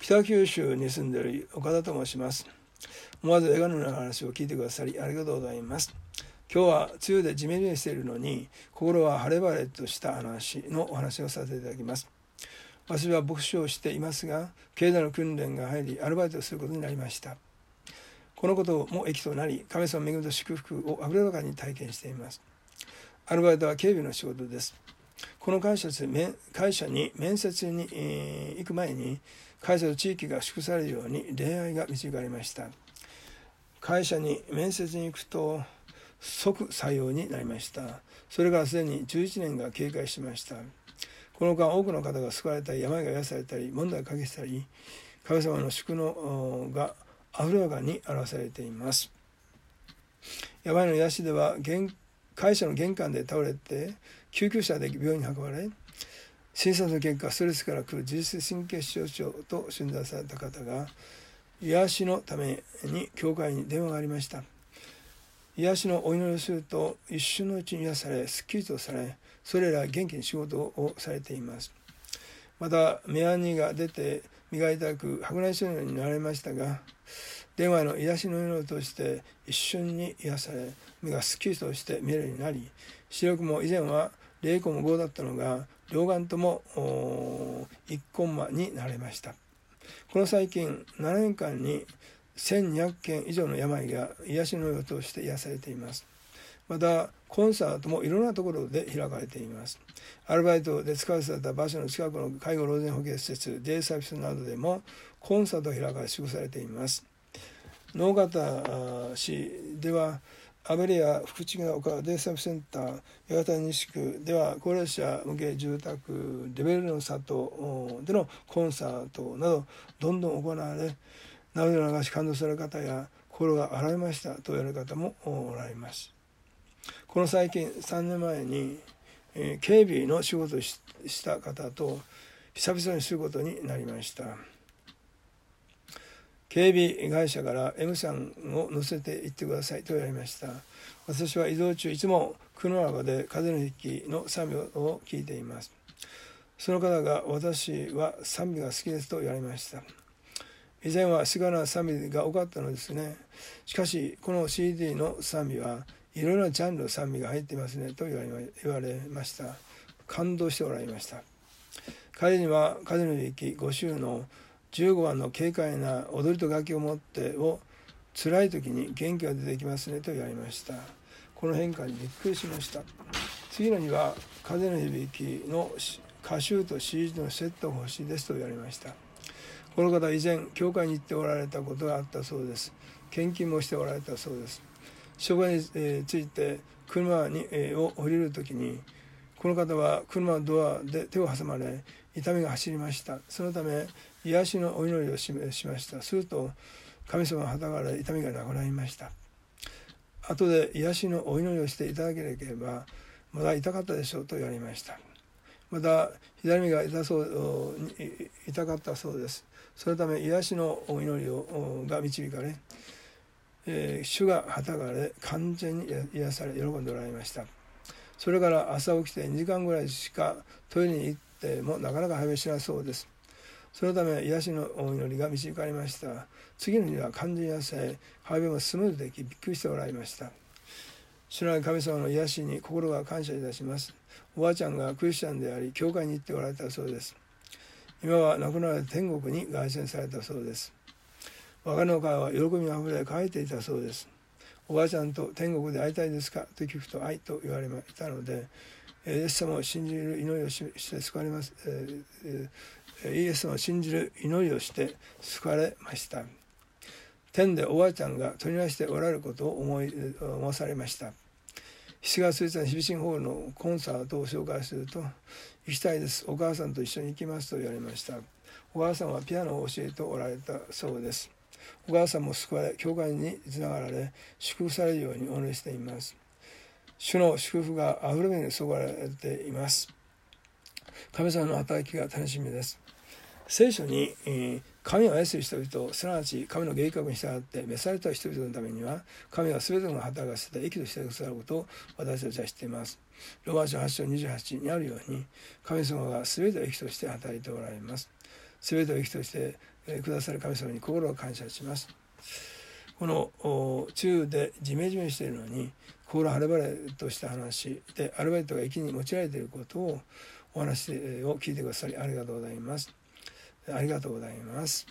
北九州に住んでいる岡田と申します。思わず映画のような話を聞いてくださりありがとうございます。今日は梅雨でジメジメしているのに心は晴れ晴れとした話のお話をさせていただきます。私は牧師をしていますが経済の訓練が入りアルバイトをすることになりました。このことも益となり神様の恵みと祝福をあふれるかに体験しています。アルバイトは警備の仕事です。この会社会社に面接に、行く前に会社と地域が祝されるように恋愛が導かれました。会社に面接に行くと即採用になりました。それからすでに11年が経過しました。この間多くの方が救われたり病が癒されたり問題をかけたり神様の祝のがあふれかに表されています。病の癒しでは会社の玄関で倒れて救急車で病院に運ばれ診察の結果ストレスから来る自律神経失調症と診断された方が癒しのために教会に電話がありました。癒しのお祈りをすると一瞬のうちに癒されすっきりとされそれら元気に仕事をされています。また目やにが出て磨いたく白内障になられましたが電話の癒しの祈りを通して一瞬に癒され目がすっきりとして見えるようになり視力も以前は0コン5だったのが両眼とも1コンマになれました。この最近7年間に1200件以上の病が癒しの世を通して癒されています。またコンサートもいろんなところで開かれています。アルバイトで使わされた場所の近くの介護老人保健施設デイサービスなどでもコンサートが開かれ祝されています。能形市ではアベレア福知ヶ丘デイサービスセンター八幡西区では高齢者向け住宅レベルの里でのコンサートなどどんどん行われ涙を流し感動される方や心が洗いましたと言われる方もおられます。この最近3年前に、えー、警備の仕事をした方と久々にすることになりました。警備会社から M さんを乗せて行ってくださいと言われました。私は移動中いつも車の中で風の引きの賛美を聞いています。その方が私は賛美が好きですと言われました。以前は菅な賛美が多かったのですね。しかし、この CD の賛美はいろいろなジャンルの賛美が入っていますねと言われました。感動しておられました。彼には風の息5週の15番の軽快な踊りと楽器を持ってを辛い時に元気が出てきますねと言われました。この変化にびっくりしました。次の日は風の響きの歌集と CD のセットが欲しいですと言われました。この方は以前教会に行っておられたことがあったそうです献金もしておられたそうです職場について車にを降りる時にこの方は車のドアで手を挟まれ痛みが走りましたそのため癒しのお祈りをしました。すると神様がはたがれ痛みがなくなりました。後で癒しのお祈りをしていただければまだ痛かったでしょうと言われました。また左目が痛そう痛かったそうです。そのため癒しのお祈りをが導かれ、えー、主がはたがれ完全に癒され喜んでおられました。それから朝起きて2時間ぐらいしかトイレに行ってもなかなか早めしなそうです。そのため癒しのお祈りが導かれました。次の日は完全に癒され早めもスムーズできびっくりしておられました。主なる神様の癒しに心が感謝いたします。おばあちゃんがクリスチャンであり教会に行っておられたそうです。今は亡くなられ天国に凱旋されたそうです。別れの会は喜びあふれ書いていたそうです。おばあちゃんと天国で会いたいですか？と聞くと愛と言われましたのでイエス様を信じる祈りをして救われます、イエスを信じる祈りをして救われました。天でおばあちゃんが取り出しておられることを思い思わされました。7月1日に日比ホールのコンサートを紹介すると行きたいです。お母さんと一緒に行きますと言われました。お母さんはピアノを教えておられたそうです。お母さんも救われ教会につながられ祝福されるようにお祈りしています。主の祝福があふれ目にそがれています。神様の働きが楽しみです。聖書に、え神を愛する人々すなわち神の計画に従って召された人々のためには神は全ての働かせた益としてくださることを私たちは知っています。ロマン書8章28にあるように神様が全てを益として働いておられます。全てを益としてくださる神様に心を感謝します。この中でジメジメしているのに心晴れ晴れとした話でアルバイトが駅に持ちられていることをお話を聞いてくださりありがとうございます。ありがとうございます。